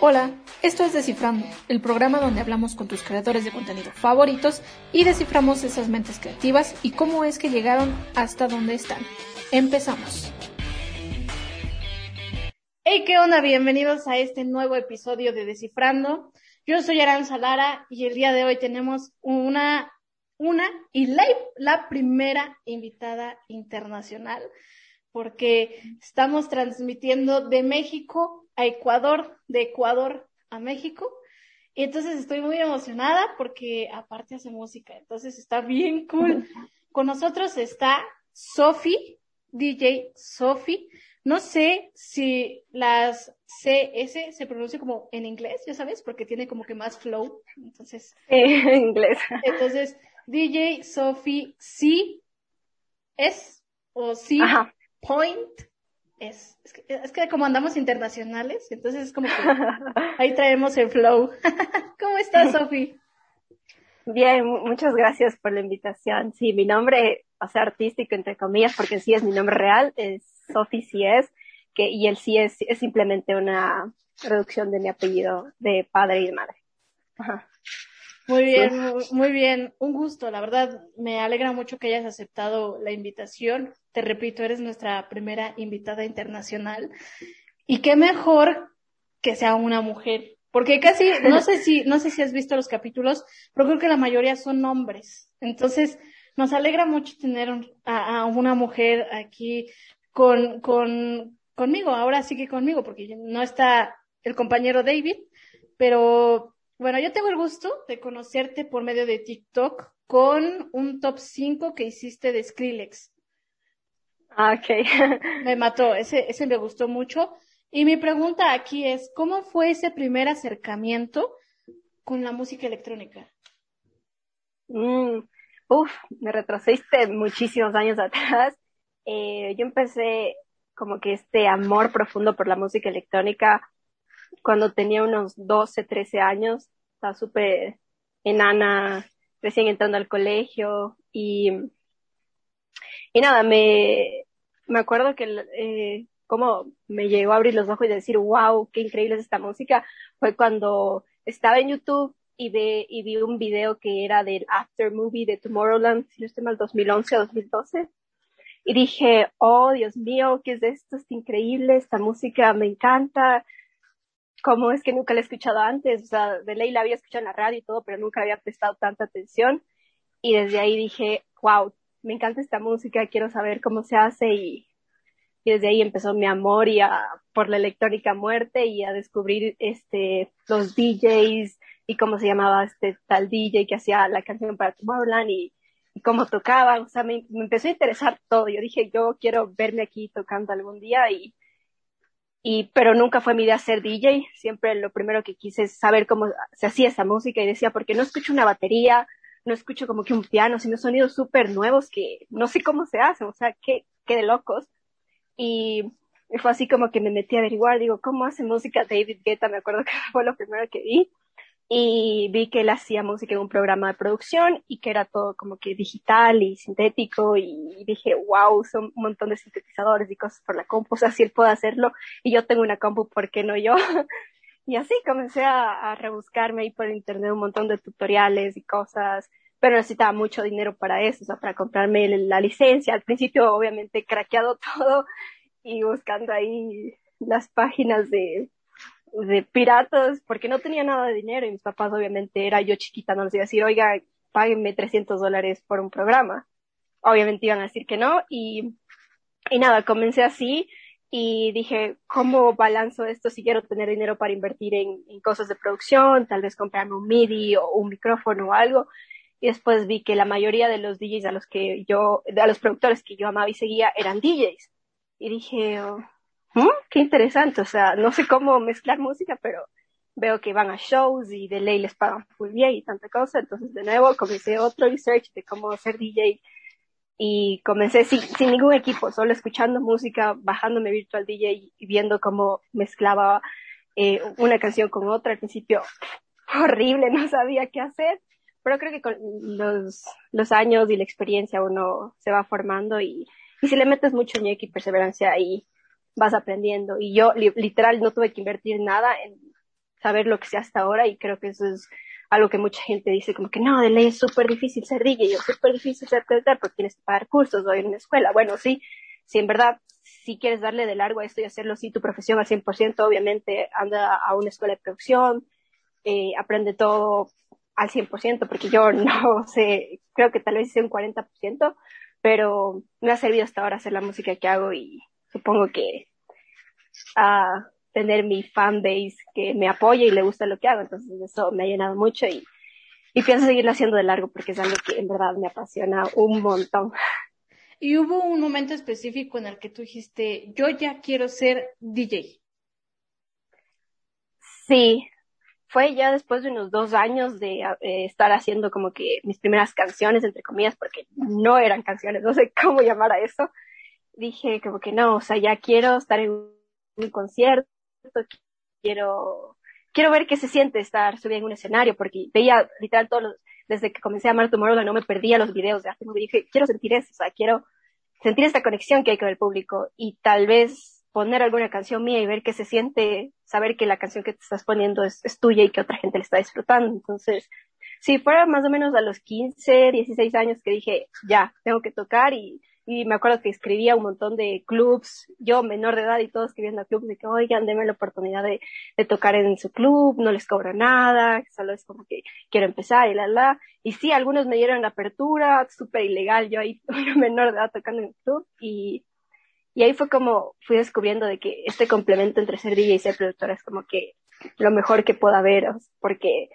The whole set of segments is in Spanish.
Hola, esto es Descifrando, el programa donde hablamos con tus creadores de contenido favoritos y desciframos esas mentes creativas y cómo es que llegaron hasta donde están. Empezamos. Hey, ¿qué onda? Bienvenidos a este nuevo episodio de Descifrando. Yo soy Aranza Lara y el día de hoy tenemos una, una y la, la primera invitada internacional porque estamos transmitiendo de México a Ecuador, de Ecuador a México. Y entonces estoy muy emocionada porque aparte hace música, entonces está bien cool. Con nosotros está Sofi, DJ Sofi. No sé si las CS se pronuncia como en inglés, ya sabes, porque tiene como que más flow. Entonces. en inglés. Entonces, DJ Sofi sí es o sí point es, es que, como andamos internacionales, entonces es como que ahí traemos el flow. ¿Cómo estás, Sofi? Bien, muchas gracias por la invitación. Sí, mi nombre, o sea, artístico, entre comillas, porque sí es mi nombre real, es Sofi sí es, que, y el sí es, es simplemente una reducción de mi apellido de padre y de madre. Muy bien, muy bien. Un gusto, la verdad, me alegra mucho que hayas aceptado la invitación. Te repito, eres nuestra primera invitada internacional. Y qué mejor que sea una mujer, porque casi, no sé si, no sé si has visto los capítulos, pero creo que la mayoría son hombres. Entonces, nos alegra mucho tener a, a una mujer aquí con, con, conmigo, ahora sí que conmigo, porque no está el compañero David, pero bueno, yo tengo el gusto de conocerte por medio de TikTok con un top 5 que hiciste de Skrillex. Ah, ok. me mató, ese, ese me gustó mucho. Y mi pregunta aquí es, ¿cómo fue ese primer acercamiento con la música electrónica? Mm, uf, me retrocediste muchísimos años atrás. Eh, yo empecé como que este amor profundo por la música electrónica cuando tenía unos 12, 13 años, estaba súper enana, recién entrando al colegio y, y nada, me, me acuerdo que eh, como me llegó a abrir los ojos y decir, wow, qué increíble es esta música, fue cuando estaba en YouTube y, ve, y vi un video que era del After Movie de Tomorrowland, si no estoy mal, 2011 o 2012. Y dije, oh, Dios mío, ¿qué es esto? Es increíble, esta música me encanta, cómo es que nunca la he escuchado antes, o sea, de ley la había escuchado en la radio y todo, pero nunca había prestado tanta atención. Y desde ahí dije, wow, me encanta esta música, quiero saber cómo se hace y, desde ahí empezó mi amor y a, por la electrónica muerte y a descubrir este, los DJs y cómo se llamaba este tal DJ que hacía la canción para Tomorrowland y, cómo tocaba, o sea, me empezó a interesar todo. Yo dije, yo quiero verme aquí tocando algún día y, y pero nunca fue mi idea ser DJ, siempre lo primero que quise es saber cómo se hacía esa música y decía, porque no escucho una batería, no escucho como que un piano, sino sonidos súper nuevos que no sé cómo se hacen, o sea, qué, qué de locos. Y fue así como que me metí a averiguar, digo, ¿cómo hace música David Guetta? Me acuerdo que fue lo primero que vi. Y vi que él hacía música en un programa de producción y que era todo como que digital y sintético y dije, wow, son un montón de sintetizadores y cosas por la compu, o sea, si él puede hacerlo y yo tengo una compu, ¿por qué no yo? y así comencé a, a rebuscarme ahí por internet un montón de tutoriales y cosas, pero necesitaba mucho dinero para eso, o sea, para comprarme la licencia. Al principio, obviamente, craqueado todo y buscando ahí las páginas de, de piratas, porque no tenía nada de dinero y mis papás, obviamente, era yo chiquita, no les iba a decir, oiga, páguenme 300 dólares por un programa. Obviamente iban a decir que no y, y nada, comencé así y dije, ¿cómo balanzo esto si quiero tener dinero para invertir en, en cosas de producción, tal vez comprarme un MIDI o un micrófono o algo? y después vi que la mayoría de los DJs a los que yo, a los productores que yo amaba y seguía eran DJs. Y dije, oh, ¿Mm? qué interesante, o sea, no sé cómo mezclar música, pero veo que van a shows y de ley les pagan muy bien y tanta cosa, entonces de nuevo comencé otro research de cómo ser DJ y comencé sin, sin ningún equipo, solo escuchando música, bajándome Virtual DJ y viendo cómo mezclaba eh, una canción con otra. Al principio, horrible, no sabía qué hacer, pero creo que con los, los años y la experiencia uno se va formando y, y si le metes mucho ñeque y perseverancia ahí vas aprendiendo. Y yo literal no tuve que invertir nada en, saber lo que sé hasta ahora y creo que eso es algo que mucha gente dice como que no, de ley es súper difícil ser DJ, es súper difícil ser productor porque tienes que pagar cursos o ir a una escuela. Bueno, sí, si en verdad si quieres darle de largo a esto y hacerlo así tu profesión al 100%, obviamente anda a una escuela de producción, eh, aprende todo al 100%, porque yo no sé, creo que tal vez hice un 40%, pero me ha servido hasta ahora hacer la música que hago y supongo que a tener mi fanbase que me apoya y le gusta lo que hago, entonces eso me ha llenado mucho y, y pienso seguirlo haciendo de largo porque es algo que en verdad me apasiona un montón. Y hubo un momento específico en el que tú dijiste, yo ya quiero ser DJ. Sí, fue ya después de unos dos años de eh, estar haciendo como que mis primeras canciones, entre comillas, porque no eran canciones, no sé cómo llamar a eso. Dije como que no, o sea, ya quiero estar en un concierto, quiero, quiero ver qué se siente estar subida en un escenario, porque veía literal todos los, desde que comencé a amar Tomorrowland no me perdía los videos de arte, dije, quiero sentir eso, o sea, quiero sentir esta conexión que hay con el público y tal vez poner alguna canción mía y ver qué se siente, saber que la canción que te estás poniendo es, es tuya y que otra gente le está disfrutando. Entonces, sí, fuera más o menos a los 15, 16 años que dije, ya, tengo que tocar y y me acuerdo que escribía un montón de clubs, yo menor de edad y todos escribiendo a clubs de que, oigan, denme la oportunidad de, de tocar en su club, no les cobro nada, solo es como que quiero empezar y la, la. Y sí, algunos me dieron la apertura, súper ilegal, yo ahí, menor de edad tocando en el club y, y ahí fue como fui descubriendo de que este complemento entre ser DJ y ser productora es como que lo mejor que pueda haber, porque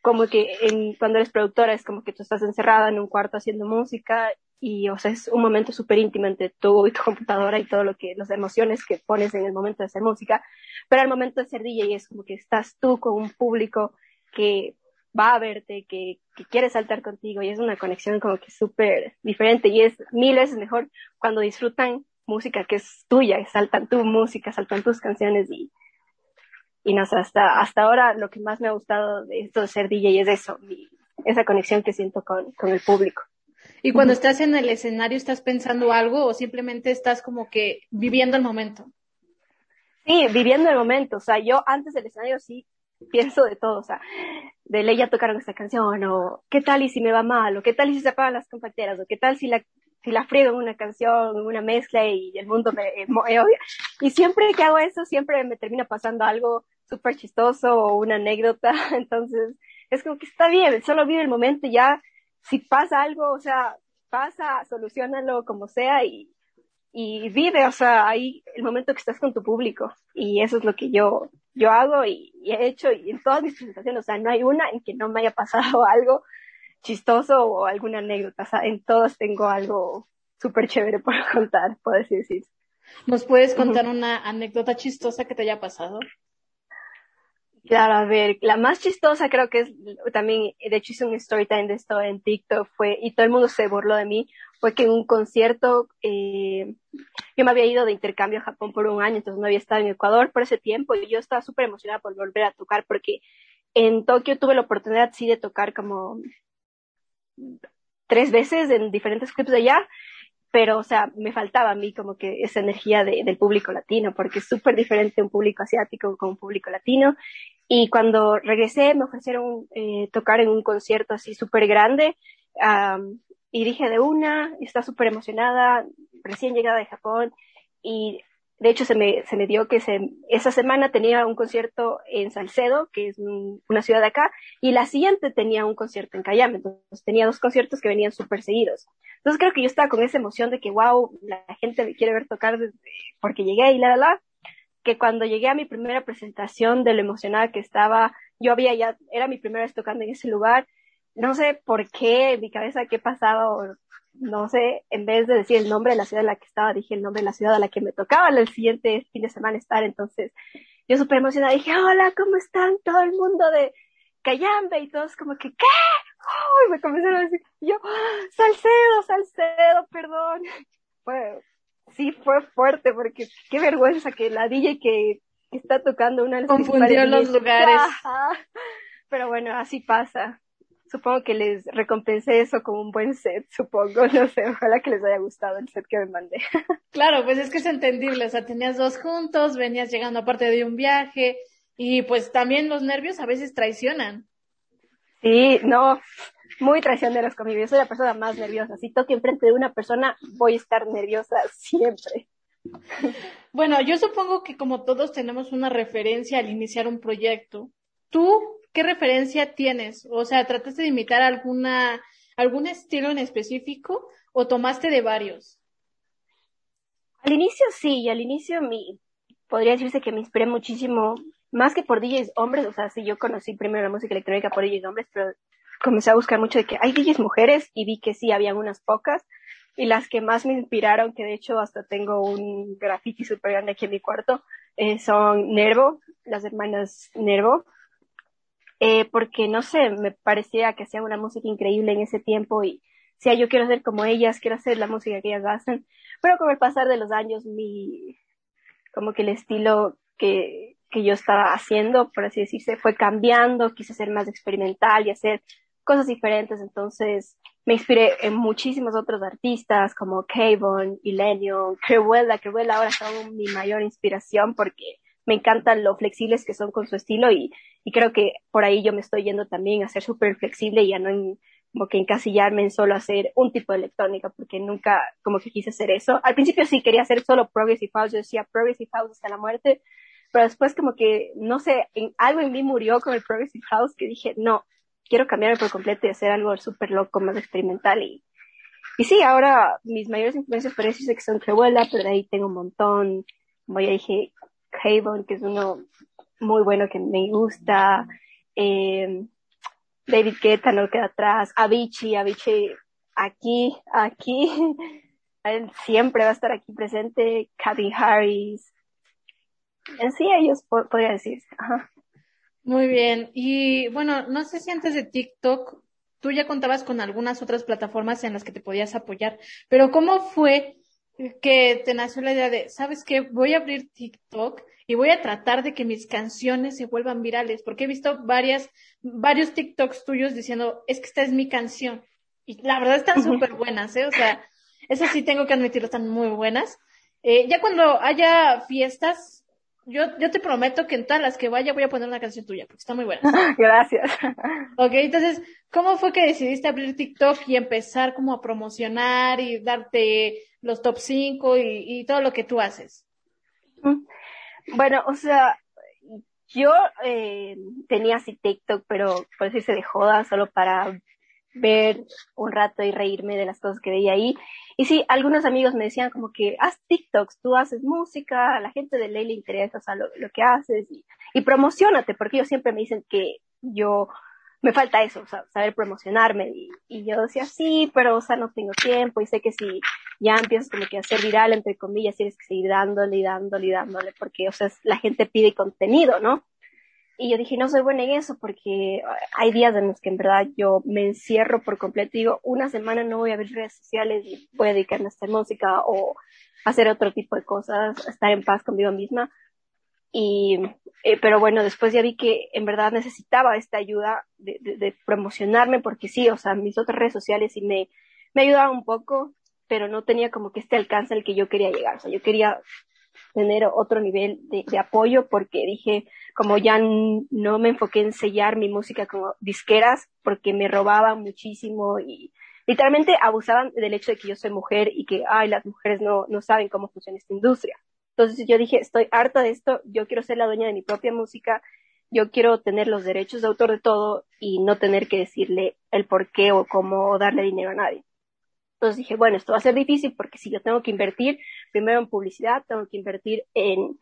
como que en, cuando eres productora es como que tú estás encerrada en un cuarto haciendo música y, o sea, es un momento súper íntimo entre tú y tu computadora y todo lo que, las emociones que pones en el momento de hacer música, pero al momento de ser DJ es como que estás tú con un público que va a verte, que, que quiere saltar contigo y es una conexión como que súper diferente y es mil veces mejor cuando disfrutan música que es tuya, saltan tu música, saltan tus canciones y, y no sé, hasta, hasta ahora lo que más me ha gustado de esto de ser DJ es eso, esa conexión que siento con, con el público. Y cuando estás en el escenario, ¿estás pensando algo o simplemente estás como que viviendo el momento? Sí, viviendo el momento. O sea, yo antes del escenario sí pienso de todo. O sea, de ley ya tocaron esta canción o qué tal y si me va mal o qué tal y si se apagan las compacteras o qué tal si la si la friego en una canción, en una mezcla y el mundo me, me odia. Y siempre que hago eso, siempre me termina pasando algo súper chistoso o una anécdota. Entonces, es como que está bien, solo vive el momento y ya si pasa algo, o sea, pasa, solucionalo como sea y, y vive, o sea, ahí el momento que estás con tu público. Y eso es lo que yo, yo hago y, he hecho y en todas mis presentaciones, o sea, no hay una en que no me haya pasado algo chistoso o alguna anécdota, o sea, en todas tengo algo súper chévere por contar, puedo decir. ¿Nos puedes contar una anécdota chistosa que te haya pasado? Claro, a ver, la más chistosa creo que es también, de hecho hice un story time de esto en TikTok, fue, y todo el mundo se burló de mí, fue que en un concierto, eh, yo me había ido de intercambio a Japón por un año, entonces no había estado en Ecuador por ese tiempo, y yo estaba súper emocionada por volver a tocar, porque en Tokio tuve la oportunidad sí de tocar como tres veces en diferentes clubs de allá, pero, o sea, me faltaba a mí como que esa energía de, del público latino, porque es súper diferente un público asiático con un público latino. Y cuando regresé me ofrecieron eh, tocar en un concierto así súper grande, y dije de una, está súper emocionada, recién llegada de Japón, y de hecho, se me, se me dio que se, esa semana tenía un concierto en Salcedo, que es una ciudad de acá, y la siguiente tenía un concierto en Cayame. Entonces tenía dos conciertos que venían súper seguidos. Entonces creo que yo estaba con esa emoción de que, wow, la gente me quiere ver tocar porque llegué y la, la, la, que cuando llegué a mi primera presentación de lo emocionada que estaba, yo había ya, era mi primera vez tocando en ese lugar, no sé por qué, mi cabeza qué pasaba, no sé, en vez de decir el nombre de la ciudad en la que estaba, dije el nombre de la ciudad a la que me tocaba el siguiente fin de semana estar. Entonces, yo súper emocionada dije, hola, ¿cómo están? Todo el mundo de Cayambe y todos como que, ¿qué? Uy, me comenzaron a decir, yo, Salcedo, Salcedo, perdón. Fue, sí, fue fuerte porque qué vergüenza que la DJ que, está tocando una de las Confundió los lugares. Pero bueno, así pasa supongo que les recompensé eso con un buen set, supongo, no sé, ojalá que les haya gustado el set que me mandé. Claro, pues es que es entendible, o sea, tenías dos juntos, venías llegando aparte de un viaje, Y pues también los nervios a veces traicionan. Sí, no, muy traicioneros conmigo. Yo soy la persona más nerviosa. Si toque enfrente de una persona, voy a estar nerviosa siempre. Bueno, yo supongo que como todos tenemos una referencia al iniciar un proyecto, ¿tú qué referencia tienes? O sea, ¿trataste de imitar alguna, algún estilo en específico o tomaste de varios? Al inicio sí, al inicio mi, podría decirse que me inspiré muchísimo, más que por DJs hombres, o sea, sí, yo conocí primero la música electrónica por DJs hombres, pero comencé a buscar mucho de que hay DJs mujeres y vi que sí, habían unas pocas. Y las que más me inspiraron, que de hecho hasta tengo un graffiti super grande aquí en mi cuarto, eh, son Nervo, las hermanas Nervo. Eh, porque no sé, me parecía que hacían una música increíble en ese tiempo y si yo quiero ser como ellas, quiero hacer la música que ellas hacen. Pero con el pasar de los años, mi, como que el estilo que, que yo estaba haciendo, por así decirse, fue cambiando, quise ser más experimental y hacer cosas diferentes, entonces me inspiré en muchísimos otros artistas como Kavon, Ilenio, Cruella, Cruella ahora son mi mayor inspiración porque me encantan lo flexibles que son con su estilo y, y creo que por ahí yo me estoy yendo también a ser súper flexible y ya no como que encasillarme en solo hacer un tipo de electrónica porque nunca como que quise hacer eso. Al principio sí quería hacer solo Progressive House, yo decía Progressive House hasta la muerte, pero después como que, no sé, en, algo en mí murió con el Progressive House que dije, no, quiero cambiarme por completo y hacer algo súper loco, más experimental. Y, y sí, ahora mis mayores influencias parece que son Crebuela, pero ahí tengo un montón. Como ya dije, Havon, que es uno muy bueno que me gusta. Eh, David Guetta no queda atrás. Avicii, Avicii aquí, aquí. Él siempre va a estar aquí presente. Kathy Harris. En sí, ellos podría decirse. Muy bien. Y bueno, no sé si antes de TikTok tú ya contabas con algunas otras plataformas en las que te podías apoyar, pero ¿cómo fue que te nació la idea de, sabes qué, voy a abrir TikTok y voy a tratar de que mis canciones se vuelvan virales? Porque he visto varias, varios TikToks tuyos diciendo, es que esta es mi canción. Y la verdad están súper buenas, ¿eh? O sea, eso sí tengo que admitirlo, están muy buenas. Eh, ya cuando haya fiestas, yo, yo te prometo que en todas las que vaya voy a poner una canción tuya, porque está muy buena. Gracias. Ok, entonces, ¿cómo fue que decidiste abrir TikTok y empezar como a promocionar y darte los top 5 y, y todo lo que tú haces? Bueno, o sea, yo eh, tenía así TikTok, pero por decirse de joda, solo para ver un rato y reírme de las cosas que veía ahí. Y sí, algunos amigos me decían como que haz TikToks, tú haces música, a la gente de ley le interesa, o sea, lo, que haces y, y promocionate, porque ellos siempre me dicen que yo me falta eso, o sea, saber promocionarme. Y, y, yo decía, sí, pero, o sea, no tengo tiempo y sé que si ya empiezas como que a ser viral, entre comillas, tienes que seguir dándole y dándole y dándole, porque, o sea, la gente pide contenido, ¿no? Y yo dije, no soy buena en eso porque hay días en los que en verdad yo me encierro por completo digo, una semana no voy a ver redes sociales y voy a dedicarme a hacer música o hacer otro tipo de cosas, estar en paz conmigo misma. Y, eh, pero bueno, después ya vi que en verdad necesitaba esta ayuda de, promocionarme porque sí, o sea, mis otras redes sociales sí me, me ayudaban un poco, pero no tenía como que este alcance al que yo quería llegar. O sea, yo quería tener otro nivel de, apoyo porque dije, como ya no me enfoqué en sellar mi música como disqueras porque me robaban muchísimo y literalmente abusaban del hecho de que yo soy mujer y que, ay, las mujeres no, no saben cómo funciona esta industria. Entonces yo dije, estoy harta de esto, yo quiero ser la dueña de mi propia música, yo quiero tener los derechos de autor de todo y no tener que decirle el por qué o cómo darle dinero a nadie. Entonces dije, bueno, esto va a ser difícil porque si yo tengo que invertir primero en publicidad, tengo que invertir en,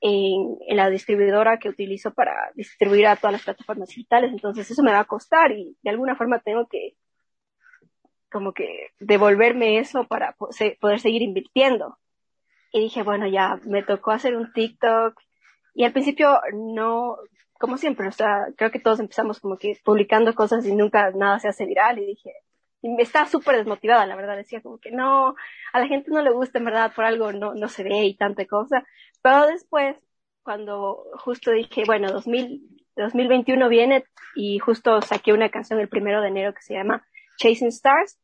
en, en, la distribuidora que utilizo para distribuir a todas las plataformas digitales, entonces eso me va a costar y de alguna forma tengo que como que devolverme eso para poder seguir invirtiendo. Y dije, bueno, ya me tocó hacer un TikTok y al principio no, como siempre, o sea, creo que todos empezamos como que publicando cosas y nunca nada se hace viral y dije, y me estaba súper desmotivada, la verdad, decía como que no, a la gente no le gusta, en verdad, por algo no, no se ve y tanta cosa. Pero después, cuando justo dije, bueno, 2000, 2021 viene y justo saqué una canción el primero de enero que se llama Chasing Stars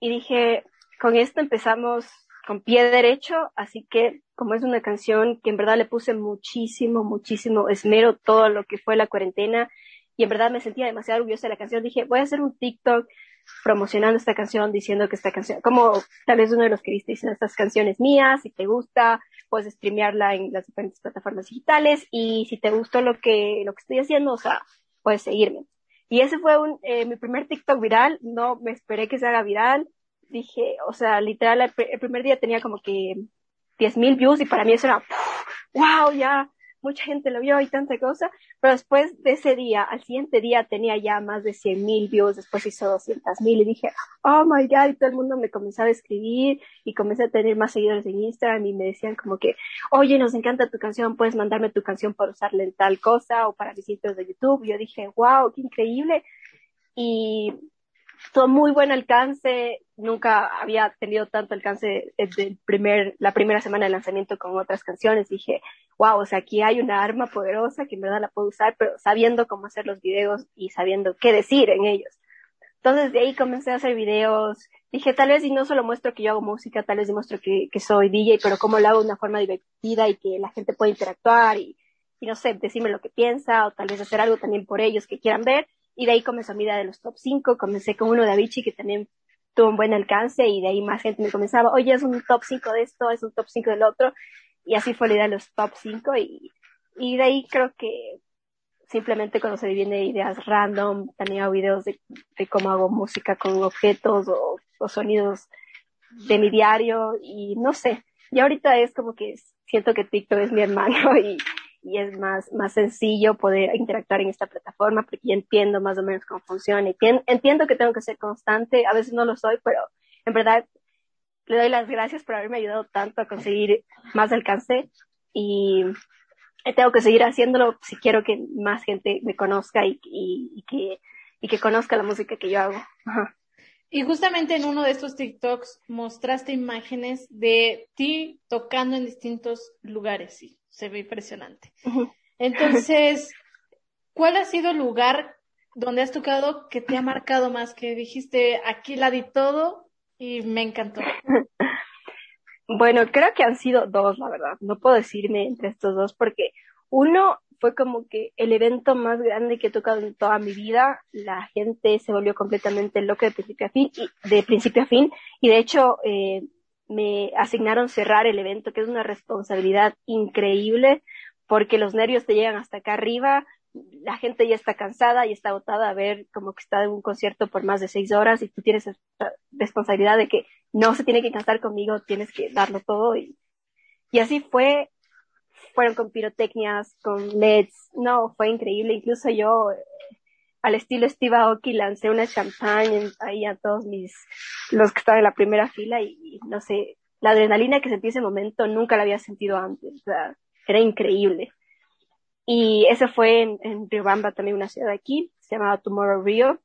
y dije, con esto empezamos con pie derecho, así que como es una canción que en verdad le puse muchísimo, muchísimo esmero todo lo que fue la cuarentena y en verdad me sentía demasiado orgullosa de la canción, dije, voy a hacer un TikTok promocionando esta canción, diciendo que esta canción, como tal vez uno de los que viste estas canciones mías, si te gusta, puedes streamearla en las diferentes plataformas digitales y si te gustó lo que, lo que estoy haciendo, o sea, puedes seguirme. Y ese fue un, eh, mi primer TikTok viral, no me esperé que se haga viral, dije, o sea, literal, el, primer día tenía como que 10.000 views y para mí eso era, wow, ya, mucha gente lo vio y tanta cosa, pero después de ese día, al siguiente día tenía ya más de 100 mil views, después hizo 200 mil y dije, oh my god, y todo el mundo me comenzaba a escribir y comencé a tener más seguidores en Instagram y me decían como que, oye, nos encanta tu canción, puedes mandarme tu canción para usarla en tal cosa o para visitas de YouTube. Y yo dije, wow, qué increíble. Y tuvo muy buen alcance, nunca había tenido tanto alcance desde primer, la primera semana de lanzamiento con otras canciones. Dije, wow, o sea, aquí hay una arma poderosa que en verdad la puedo usar, pero sabiendo cómo hacer los videos y sabiendo qué decir en ellos. Entonces de ahí comencé a hacer videos. Dije, tal vez y no solo muestro que yo hago música, tal vez demuestro que, soy DJ, pero cómo lo hago de una forma divertida y que la gente puede interactuar y, y no sé, decirme lo que piensa o tal vez hacer algo también por ellos que quieran ver. Y de ahí comenzó mi idea de los top 5. Comencé con uno de Avicii que también tuvo un buen alcance y de ahí más gente me comenzaba, oye, es un top 5 de esto, es un top 5 del otro. Y así fue la idea de los top 5 y, y de ahí creo que simplemente cuando se divide ideas random, también videos de, de cómo hago música con objetos o, o, sonidos de mi diario y no sé. Y ahorita es como que siento que TikTok es mi hermano y, y es más, más sencillo poder interactuar en esta plataforma porque ya entiendo más o menos cómo funciona y entiendo que tengo que ser constante, a veces no lo soy, pero en verdad le doy las gracias por haberme ayudado tanto a conseguir más alcance y tengo que seguir haciéndolo si quiero que más gente me conozca y, y, que, y que conozca la música que yo hago. Y justamente en uno de estos TikToks mostraste imágenes de ti tocando en distintos lugares, sí se ve impresionante. Entonces, ¿cuál ha sido el lugar donde has tocado que te ha marcado más? Que dijiste, aquí la di todo y me encantó. Bueno, creo que han sido dos, la verdad. No puedo decirme entre estos dos porque uno fue como que el evento más grande que he tocado en toda mi vida. La gente se volvió completamente loca de principio a fin y de principio a fin. Y de hecho, eh, me asignaron cerrar el evento, que es una responsabilidad increíble, porque los nervios te llegan hasta acá arriba, la gente ya está cansada y está agotada a ver como que está en un concierto por más de seis horas y tú tienes esta responsabilidad de que no se tiene que cansar conmigo, tienes que darlo todo y, y así fue, fueron con pirotecnias, con LEDs, no, fue increíble, incluso yo al estilo Steve Aoki lancé una champagne ahí a todos mis, los que estaban en la primera fila y, no sé, la adrenalina que sentí ese momento nunca la había sentido antes, o sea, era increíble. Y ese fue en, en Riobamba, también una ciudad aquí, se llamaba Tomorrow Rio,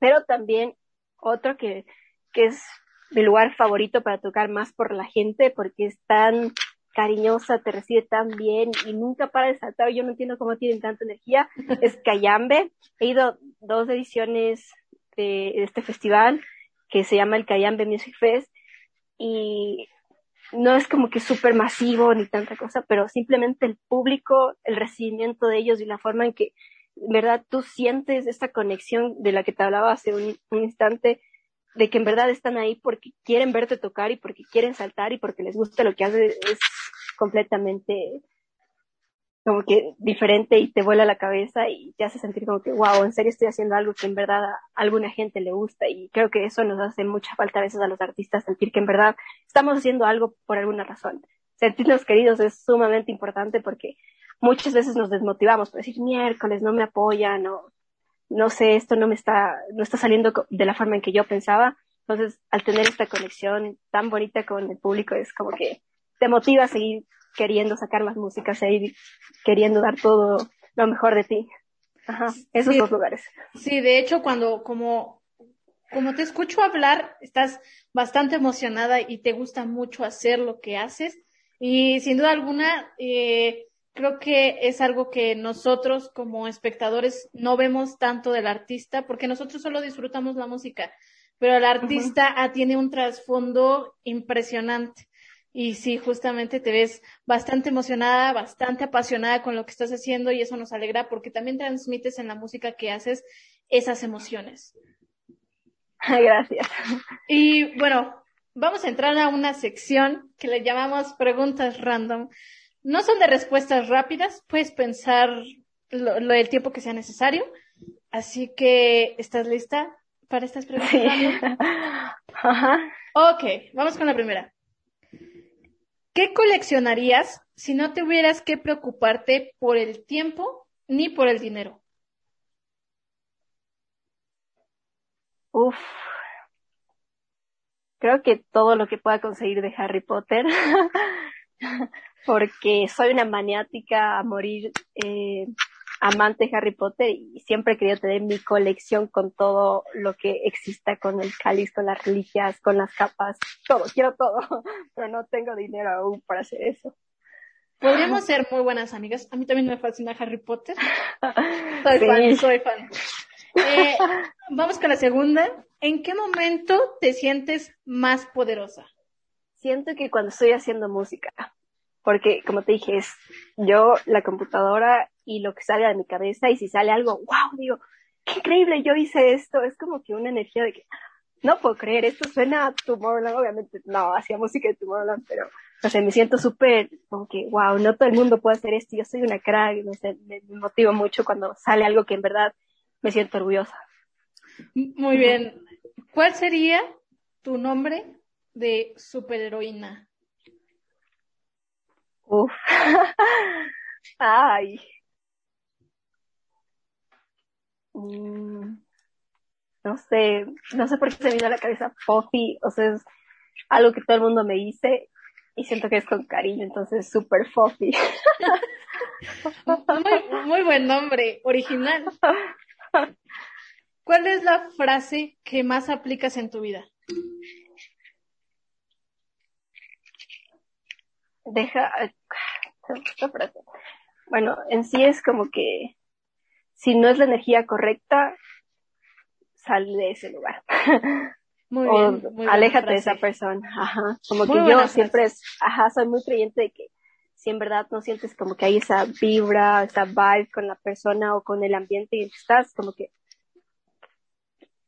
pero también otro que, que es mi lugar favorito para tocar más por la gente, porque es tan cariñosa, te recibe tan bien y nunca para de saltar. Yo no entiendo cómo tienen tanta energía. Es Cayambe. He ido dos ediciones de, este festival que se llama el Cayambe Music Fest y no es como que súper masivo ni tanta cosa, pero simplemente el público, el recibimiento de ellos y la forma en que, en verdad, tú sientes esta conexión de la que te hablaba hace un, un instante, de que en verdad están ahí porque quieren verte tocar y porque quieren saltar y porque les gusta lo que haces, es completamente como que diferente y te vuela la cabeza y te hace sentir como que, wow, en serio estoy haciendo algo que en verdad alguna gente le gusta y creo que eso nos hace mucha falta a veces a los artistas, sentir que en verdad estamos haciendo algo por alguna razón. Sentirnos queridos es sumamente importante porque muchas veces nos desmotivamos por decir miércoles no me apoyan o no sé, esto no me está, no está saliendo de la forma en que yo pensaba. Entonces, al tener esta conexión tan bonita con el público, es como que te motiva a seguir queriendo sacar más música, seguir queriendo dar todo lo mejor de ti. Ajá, esos dos lugares. Sí, de hecho, cuando, como, como te escucho hablar, estás bastante emocionada y te gusta mucho hacer lo que haces. Y sin duda alguna, eh, creo que es algo que nosotros como espectadores no vemos tanto del artista porque nosotros solo disfrutamos la música. pero el artista ah, tiene un trasfondo impresionante. Y sí, justamente te ves bastante emocionada, bastante apasionada con lo que estás haciendo y eso nos alegra porque también transmites en la música que haces esas emociones. Gracias. Y bueno, vamos a entrar a una sección que le llamamos preguntas random. No son de respuestas rápidas, puedes pensar lo, lo del tiempo que sea necesario. Así que, ¿estás lista para estas preguntas? Ajá. Ok, vamos con la primera. ¿Qué coleccionarías si no tuvieras que preocuparte por el tiempo ni por el dinero? Uf. Creo que todo lo que pueda conseguir de Harry Potter, porque soy una maniática a morir eh, amante de Harry Potter y siempre querido tener mi colección con todo lo que exista, con el cáliz, con las reliquias, con las capas, todo, quiero todo, pero no tengo dinero aún para hacer eso. Podríamos ser muy buenas amigas. A mí también me fascina Harry Potter. Soy fan, soy fan. Eh, vamos con la segunda. ¿En qué momento te sientes más poderosa? Siento que cuando estoy haciendo música, porque como te dije, es yo, la computadora y lo que salga de mi cabeza y si sale algo, wow, digo, qué increíble, yo hice esto, es como que una energía de que no puedo creer, esto suena a Tomorrowland, obviamente no, hacía música de Tomorrowland, pero no sé, me siento súper como que, wow, no todo el mundo puede hacer esto, yo soy una crack, no sé, me, me motiva mucho cuando sale algo que en verdad me siento orgullosa. Muy bien. ¿Cuál sería tu nombre de superheroína? Uf. Ay. Mm, no sé, no sé por qué se me vino a la cabeza Fofy, o sea, es algo que todo el mundo me dice y siento que es con cariño, entonces super muy, muy buen nombre, original. ¿Cuál es la frase que más aplicas en tu vida? Deja, bueno, en sí es como que si no es la energía correcta, sal de ese lugar. Muy bien, muy aléjate de esa persona. Ajá. Como que yo siempre es, ajá, soy muy creyente de que si en verdad no sientes como que hay esa vibra, esa vibe con la persona o con el ambiente y estás, como que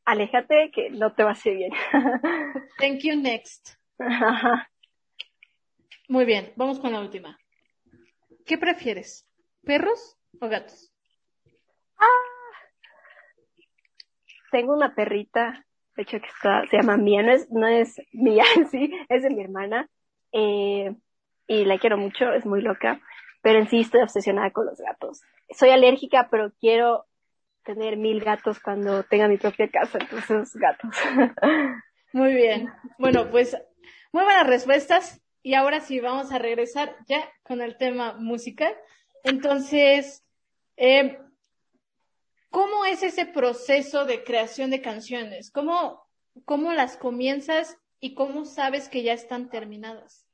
aléjate que no te va a hacer bien. Thank you, next. Muy bien, vamos con la última. ¿Qué prefieres? ¿Perros o gatos? Ah, tengo una perrita, de hecho que se llama Mía, no es, no es mía sí, es de mi hermana. Eh, y la quiero mucho, es muy loca, pero en sí estoy obsesionada con los gatos. Soy alérgica, pero quiero tener mil gatos cuando tenga mi propia casa, entonces gatos. Muy bien. Bueno, pues muy buenas respuestas. Y ahora sí, vamos a regresar ya con el tema musical. Entonces, eh, ¿cómo es ese proceso de creación de canciones? ¿Cómo, ¿Cómo las comienzas y cómo sabes que ya están terminadas?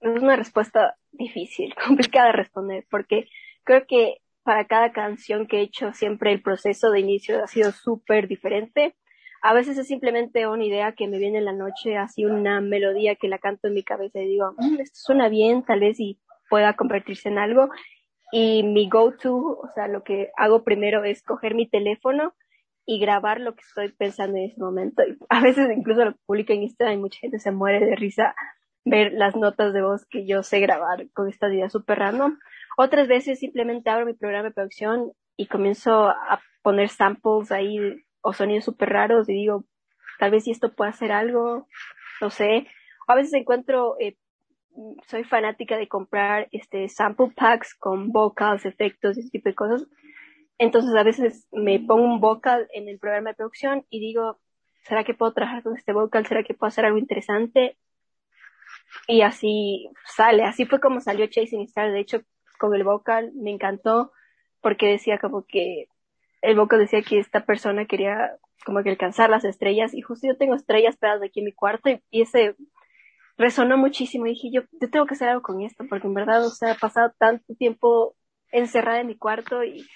es una respuesta difícil, complicada de responder, porque creo que para cada canción que he hecho siempre el proceso de inicio ha sido súper diferente. A veces es simplemente una idea que me viene en la noche, así una melodía que la canto en mi cabeza y digo, mm, esto suena bien, tal vez y pueda convertirse en algo. Y mi go-to, o sea, lo que hago primero es coger mi teléfono y grabar lo que estoy pensando en ese momento. a veces incluso lo publico en Instagram y mucha gente se muere de risa ver las notas de voz que yo sé grabar con esta idea súper random. Otras veces simplemente abro mi programa de producción y comienzo a poner samples ahí o sonidos súper raros y digo, tal vez si esto puede hacer algo, no sé. a veces encuentro, eh, soy fanática de comprar este sample packs con vocals, efectos, ese tipo de cosas. Entonces a veces me pongo un vocal en el programa de producción y digo, ¿será que puedo trabajar con este vocal? ¿Será que puedo hacer algo interesante? y así sale, así fue como salió Chasing Star, de hecho con el vocal me encantó porque decía como que el vocal decía que esta persona quería como que alcanzar las estrellas y justo yo tengo estrellas pegadas aquí en mi cuarto y, ese resonó muchísimo y dije yo, yo tengo que hacer algo con esto porque en verdad, o sea, he pasado tanto tiempo encerrada en mi cuarto y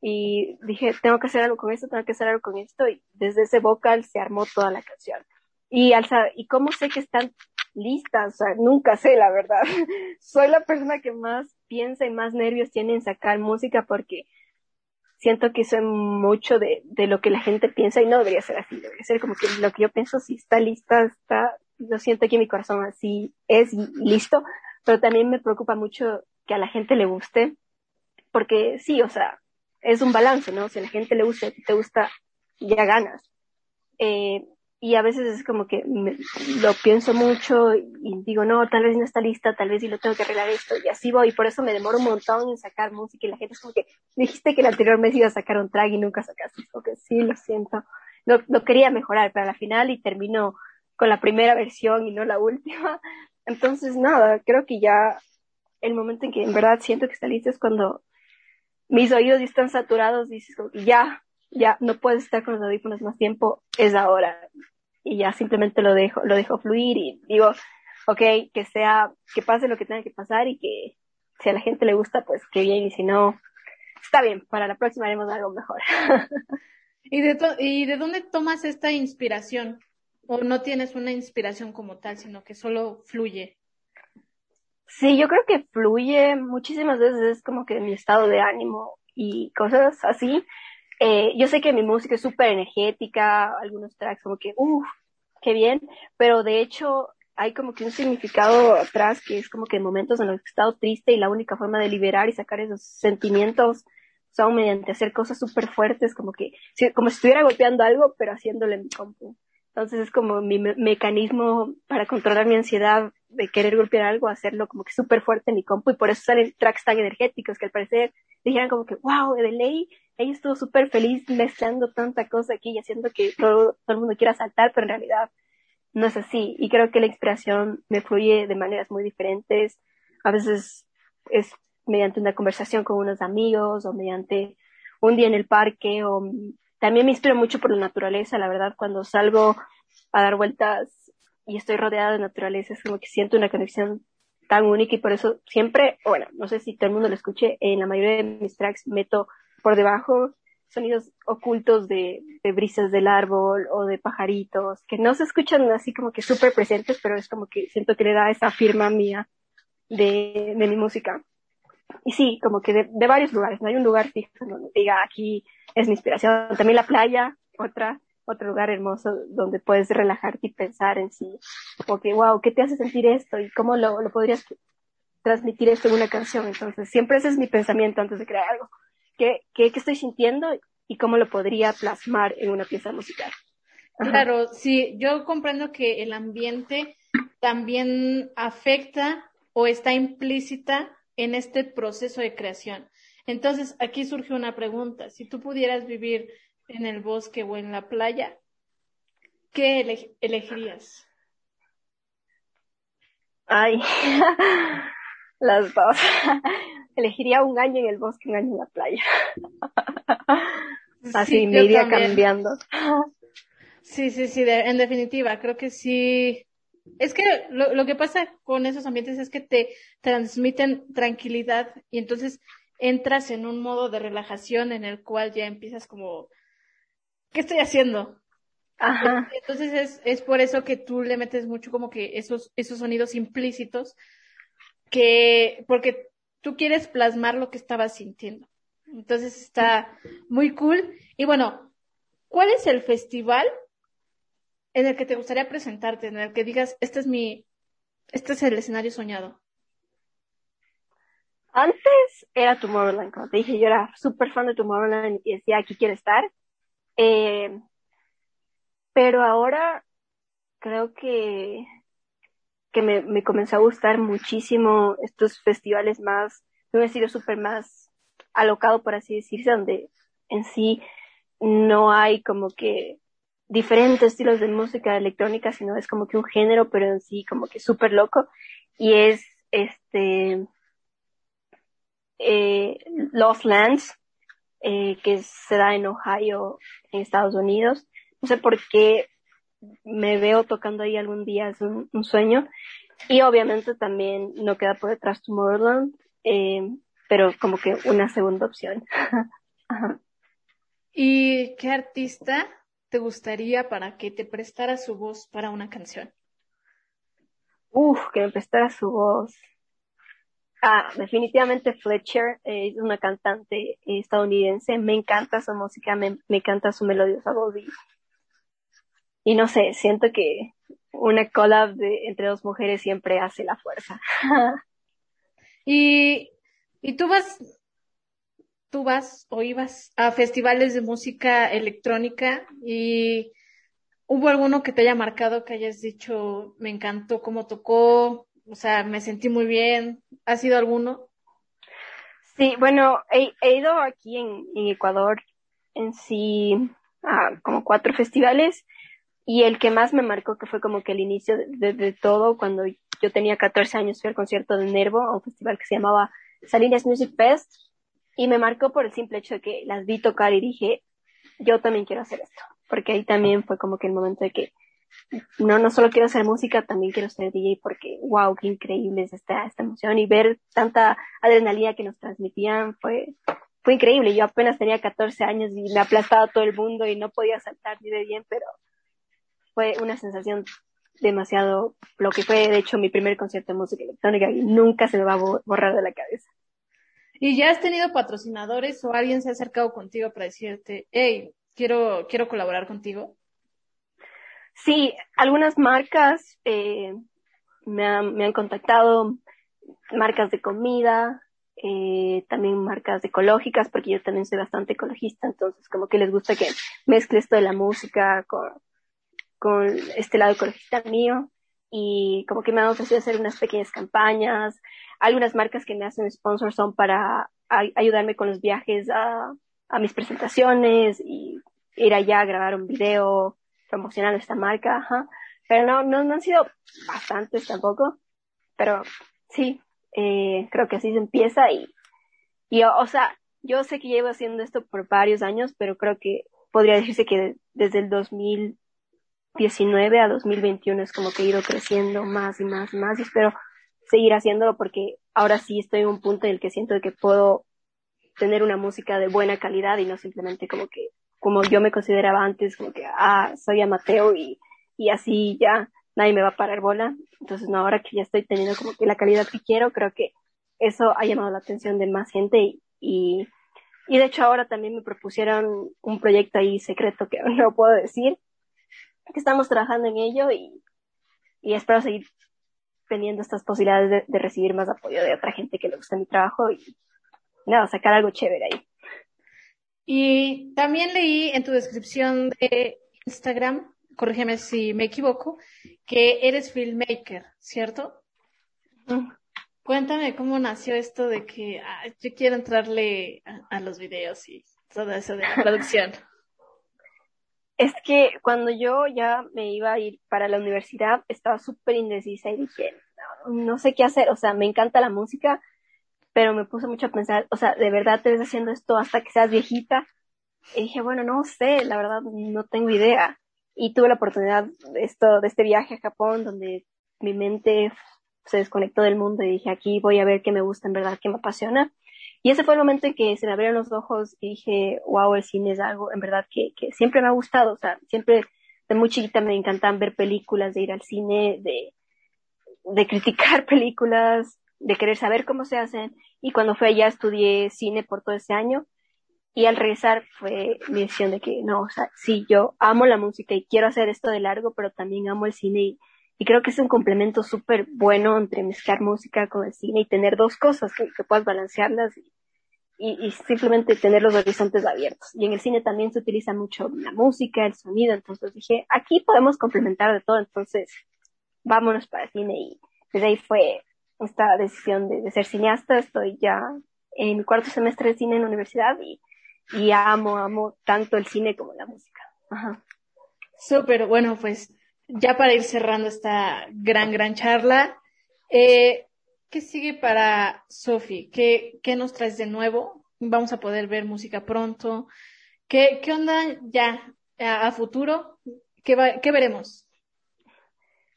y dije, tengo que hacer algo con esto, tengo que hacer algo con esto, y desde ese vocal se armó toda la canción. Y, al, y cómo sé que están listas, o sea, nunca sé, la verdad. Soy la persona que más piensa y más nervios tiene en sacar música porque siento que soy mucho de, de lo que la gente piensa y no debería ser así, debería ser como que lo que yo pienso, si está lista, está, lo siento aquí mi corazón así es listo, pero también me preocupa mucho que a la gente le guste, porque sí, o sea, es un balance, ¿no? Si a la gente le gusta, te gusta, ya ganas. Eh, y a veces es como que lo pienso mucho y digo, no, tal vez no está lista, tal vez sí lo tengo que arreglar esto, y así voy, y por eso me demoro un montón en sacar música, y la gente es como que, dijiste que el anterior mes iba a sacar un track y nunca sacaste, porque sí, lo siento, lo, lo quería mejorar, pero a la final y termino con la primera versión y no la última, entonces nada, creo que ya el momento en que en verdad siento que está lista es cuando mis oídos están saturados, dices como que ya, ya no puedes estar con los audífonos más tiempo, es ahora. Y ya simplemente lo dejo, lo dejo fluir y digo, ok, que sea, que pase lo que tenga que pasar y que si a la gente le gusta, pues qué bien, y si no, está bien, para la próxima haremos algo mejor. ¿Y de, ¿Y de dónde tomas esta inspiración? ¿O no tienes una inspiración como tal, sino que solo fluye? Sí, yo creo que fluye muchísimas veces, es como que mi estado de ánimo y cosas así. Eh, yo sé que mi música es súper energética, algunos tracks como que, uff, qué bien, pero de hecho hay como que un significado atrás que es como que en momentos en los que he estado triste y la única forma de liberar y sacar esos sentimientos son mediante hacer cosas súper fuertes, como que, como si estuviera golpeando algo, pero haciéndole en mi compu. Entonces es como mi mecanismo para controlar mi ansiedad de querer golpear algo, hacerlo como que súper fuerte en mi compu y por eso salen tracks tan energéticos que al parecer dijeran como que, wow, de ley, ella estuvo súper feliz mezclando tanta cosa aquí y haciendo que todo, todo el mundo quiera saltar, pero en realidad no es así. Y creo que la inspiración me fluye de maneras muy diferentes. A veces es mediante una conversación con unos amigos o mediante un día en el parque o también me inspiro mucho por la naturaleza, la verdad, cuando salgo a dar vueltas y estoy rodeada de naturaleza, es como que siento una conexión tan única y por eso siempre, bueno, no sé si todo el mundo lo escuche, en la mayoría de mis tracks meto por debajo sonidos ocultos de, de brisas del árbol o de pajaritos, que no se escuchan así como que súper presentes, pero es como que siento que le da esa firma mía de, de mi música. Y sí, como que de, de varios lugares, no hay un lugar fijo donde diga aquí es mi inspiración. También la playa, otra, otro lugar hermoso donde puedes relajarte y pensar en sí. Porque, wow, ¿qué te hace sentir esto? ¿Y cómo lo, lo podrías transmitir esto en una canción? Entonces, siempre ese es mi pensamiento antes de crear algo. ¿Qué, qué, qué estoy sintiendo y cómo lo podría plasmar en una pieza musical? Claro, sí, yo comprendo que el ambiente también afecta o está implícita en este proceso de creación. Entonces, aquí surge una pregunta. Si tú pudieras vivir en el bosque o en la playa, ¿qué elegirías? Ay, las dos. Elegiría un año en el bosque, un año en la playa. Así me iría cambiando. Sí, sí, sí, en definitiva, creo que sí. Es que lo, lo que pasa con esos ambientes es que te transmiten tranquilidad y entonces entras en un modo de relajación en el cual ya empiezas como, ¿qué estoy haciendo? Ajá. Entonces es, es por eso que tú le metes mucho como que esos, esos sonidos implícitos que, porque tú quieres plasmar lo que estabas sintiendo. Entonces está muy cool. Y bueno, ¿cuál es el festival en el que te gustaría presentarte, en el que digas, este es mi, este es el escenario soñado? Antes era Tomorrowland, como te dije, yo era súper fan de Tomorrowland y decía, aquí quiero estar. Eh, pero ahora creo que, que me, me comenzó a gustar muchísimo estos festivales más, de un estilo súper más alocado, por así decirse, donde en sí no hay como que diferentes estilos de música electrónica, sino es como que un género, pero en sí como que súper loco. Y es este eh, Lost Lands, eh, que se da en Ohio, en Estados Unidos. No sé por qué me veo tocando ahí algún día, es un, sueño. Y obviamente también no queda por detrás Tomorrowland, eh, pero como que una segunda opción. ¿Y qué artista te gustaría para que te prestara su voz para una canción? Uf, que me prestara su voz. Ah, definitivamente Fletcher es una cantante estadounidense. Me encanta su música, me, encanta su melodiosa voz y, no sé, siento que una collab de, entre dos mujeres siempre hace la fuerza. y, y tú vas, tú vas o ibas a festivales de música electrónica y hubo alguno que te haya marcado que hayas dicho, me encantó cómo tocó, o sea, me sentí muy bien. ¿Ha sido alguno? Sí, bueno, he, ido aquí en, Ecuador en sí a como cuatro festivales y el que más me marcó, que fue como que el inicio de, todo, cuando yo tenía 14 años, fui al concierto de Nervo, a un festival que se llamaba Salinas Music Fest, y me marcó por el simple hecho de que las vi tocar y dije, yo también quiero hacer esto, porque ahí también fue como que el momento de que no, no solo quiero hacer música, también quiero ser DJ porque, wow, qué increíble es esta, esta emoción y ver tanta adrenalina que nos transmitían fue, fue increíble. Yo apenas tenía 14 años y me aplastaba todo el mundo y no podía saltar ni de bien, pero fue una sensación demasiado, lo que fue de hecho mi primer concierto de música electrónica y nunca se me va a borrar de la cabeza. ¿Y ya has tenido patrocinadores o alguien se ha acercado contigo para decirte, hey, quiero, quiero colaborar contigo? Sí, algunas marcas eh, me, han, me han contactado, marcas de comida, eh, también marcas ecológicas, porque yo también soy bastante ecologista, entonces como que les gusta que mezcle esto de la música con, con este lado ecologista mío y como que me han ofrecido hacer unas pequeñas campañas. Algunas marcas que me hacen sponsor son para ayudarme con los viajes a, a mis presentaciones y ir allá a grabar un video promocionando esta marca, ajá. Pero no, no, no han sido bastantes tampoco, pero sí, eh, creo que así se empieza y, y o, sea, yo sé que llevo haciendo esto por varios años, pero creo que podría decirse que desde el 2019 a 2021 es como que he ido creciendo más y más y más y espero seguir haciéndolo porque ahora sí estoy en un punto en el que siento que puedo tener una música de buena calidad y no simplemente como que como yo me consideraba antes, como que, ah, soy amateur y, y así ya nadie me va a parar bola. Entonces, no, ahora que ya estoy teniendo como que la calidad que quiero, creo que eso ha llamado la atención de más gente y, y, y de hecho ahora también me propusieron un proyecto ahí secreto que no puedo decir, que estamos trabajando en ello y, y espero seguir teniendo estas posibilidades de, de recibir más apoyo de otra gente que le gusta mi trabajo y nada, sacar algo chévere ahí. Y también leí en tu descripción de Instagram, corrígeme si me equivoco, que eres filmmaker, ¿cierto? Cuéntame cómo nació esto de que yo quiero entrarle a, los videos y todo eso de la producción. Es que cuando yo ya me iba a ir para la universidad, estaba súper indecisa y dije, no, sé qué hacer, o sea, me encanta la música, pero me puse mucho a pensar, o sea, ¿de verdad te ves haciendo esto hasta que seas viejita? Y dije, bueno, no sé, la verdad no tengo idea. Y tuve la oportunidad de, esto, de este viaje a Japón, donde mi mente se desconectó del mundo y dije, aquí voy a ver qué me gusta en verdad, qué me apasiona. Y ese fue el momento en que se me abrieron los ojos y dije, wow, el cine es algo en verdad que, que siempre me ha gustado. O sea, siempre de muy chiquita me encantan ver películas, de ir al cine, de, de criticar películas, de querer saber cómo se hacen. Y cuando fui allá estudié cine por todo ese año. Y al regresar fue mi decisión de que no, o sea, sí, yo amo la música y quiero hacer esto de largo, pero también amo el cine y, creo que es un complemento súper bueno entre mezclar música con el cine y tener dos cosas que, que puedas balancearlas y, y, y, simplemente tener los horizontes abiertos. Y en el cine también se utiliza mucho la música, el sonido, entonces dije, aquí podemos complementar de todo, entonces vámonos para el cine y desde ahí fue esta decisión de, ser cineasta. Estoy ya en mi cuarto semestre de cine en la universidad y, y amo, amo tanto el cine como la música. Ajá. Súper, bueno, pues ya para ir cerrando esta gran, gran charla, eh, ¿qué sigue para Sofi? ¿Qué, ¿Qué nos traes de nuevo? ¿Vamos a poder ver música pronto? ¿Qué, qué onda ya a, futuro? ¿Qué, va, ¿Qué veremos?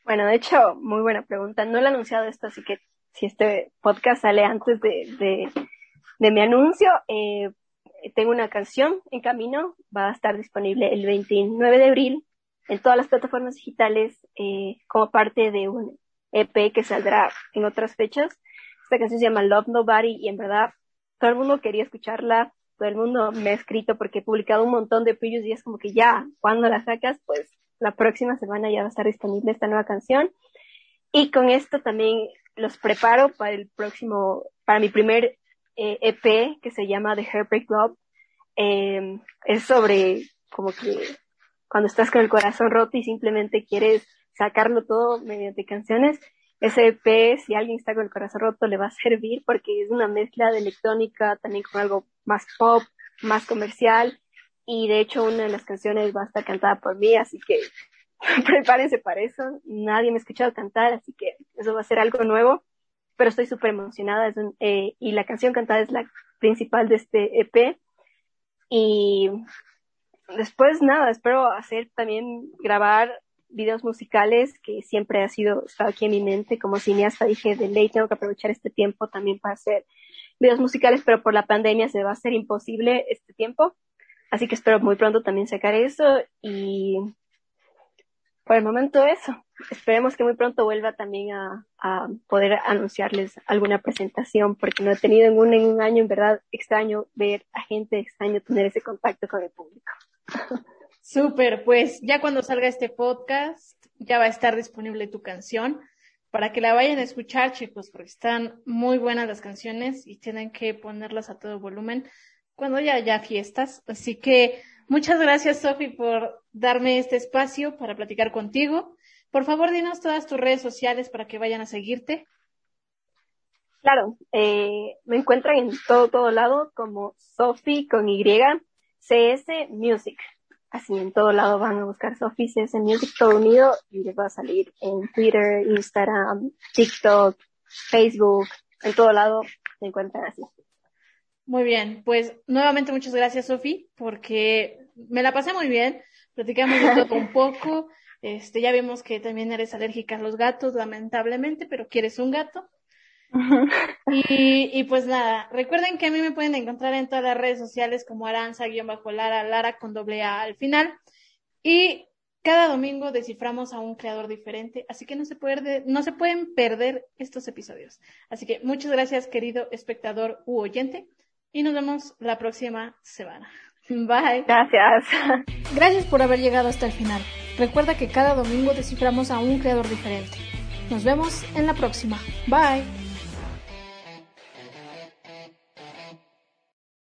Bueno, de hecho, muy buena pregunta. No lo he anunciado esto, así que si este podcast sale antes de, de, mi anuncio, eh, tengo una canción en camino, va a estar disponible el 29 de abril en todas las plataformas digitales eh, como parte de un EP que saldrá en otras fechas. Esta canción se llama Love Nobody y en verdad todo el mundo quería escucharla, todo el mundo me ha escrito porque he publicado un montón de previews y es como que ya, cuando la sacas, pues la próxima semana ya va a estar disponible esta nueva canción. Y con esto también los preparo para el próximo, para mi primer EP eh, e que se llama The Heartbreak Club. Eh, es sobre como que cuando estás con el corazón roto y simplemente quieres sacarlo todo mediante canciones, ese EP, si alguien está con el corazón roto, le va a servir porque es una mezcla de electrónica también con algo más pop, más comercial. Y de hecho una de las canciones va a estar cantada por mí, así que prepárense para eso. Nadie me ha escuchado cantar, así que eso va a ser algo nuevo pero estoy súper emocionada. Eh, y la canción cantada es la principal de este EP. Y después, nada, espero hacer también grabar videos musicales que siempre ha sido, estado aquí en mi mente. Como cineasta dije, de ley tengo que aprovechar este tiempo también para hacer videos musicales, pero por la pandemia se va a hacer imposible este tiempo. Así que espero muy pronto también sacar eso y por el momento eso. Esperemos que muy pronto vuelva también a, poder anunciarles alguna presentación, porque no he tenido en un, en un año, en verdad, extraño ver a gente, extraño tener ese contacto con el público. Súper, pues ya cuando salga este podcast, ya va a estar disponible tu canción para que la vayan a escuchar, chicos, porque están muy buenas las canciones y tienen que ponerlas a todo volumen cuando ya haya fiestas. Así que Muchas gracias, Sofi, por darme este espacio para platicar contigo. Por favor, dinos todas tus redes sociales para que vayan a seguirte. Claro, eh, me encuentran en todo, todo lado como Sofi con Y, CS Music. Así en todo lado van a buscar Sofi CS Music todo unido y les va a salir en Twitter, Instagram, TikTok, Facebook, en todo lado se encuentran así. Muy bien, pues nuevamente muchas gracias, Sofi, porque me la pasé muy bien, platicamos un poco, este, ya vimos que también eres alérgica a los gatos, lamentablemente, pero quieres un gato. y, y pues nada, recuerden que a mí me pueden encontrar en todas las redes sociales como Aranza-Lara, Lara con doble A al final. Y cada domingo desciframos a un creador diferente, así que no se, puede, no se pueden perder estos episodios. Así que muchas gracias, querido espectador u oyente, y nos vemos la próxima semana. Bye. Gracias. Gracias por haber llegado hasta el final. Recuerda que cada domingo desciframos a un creador diferente. Nos vemos en la próxima. Bye.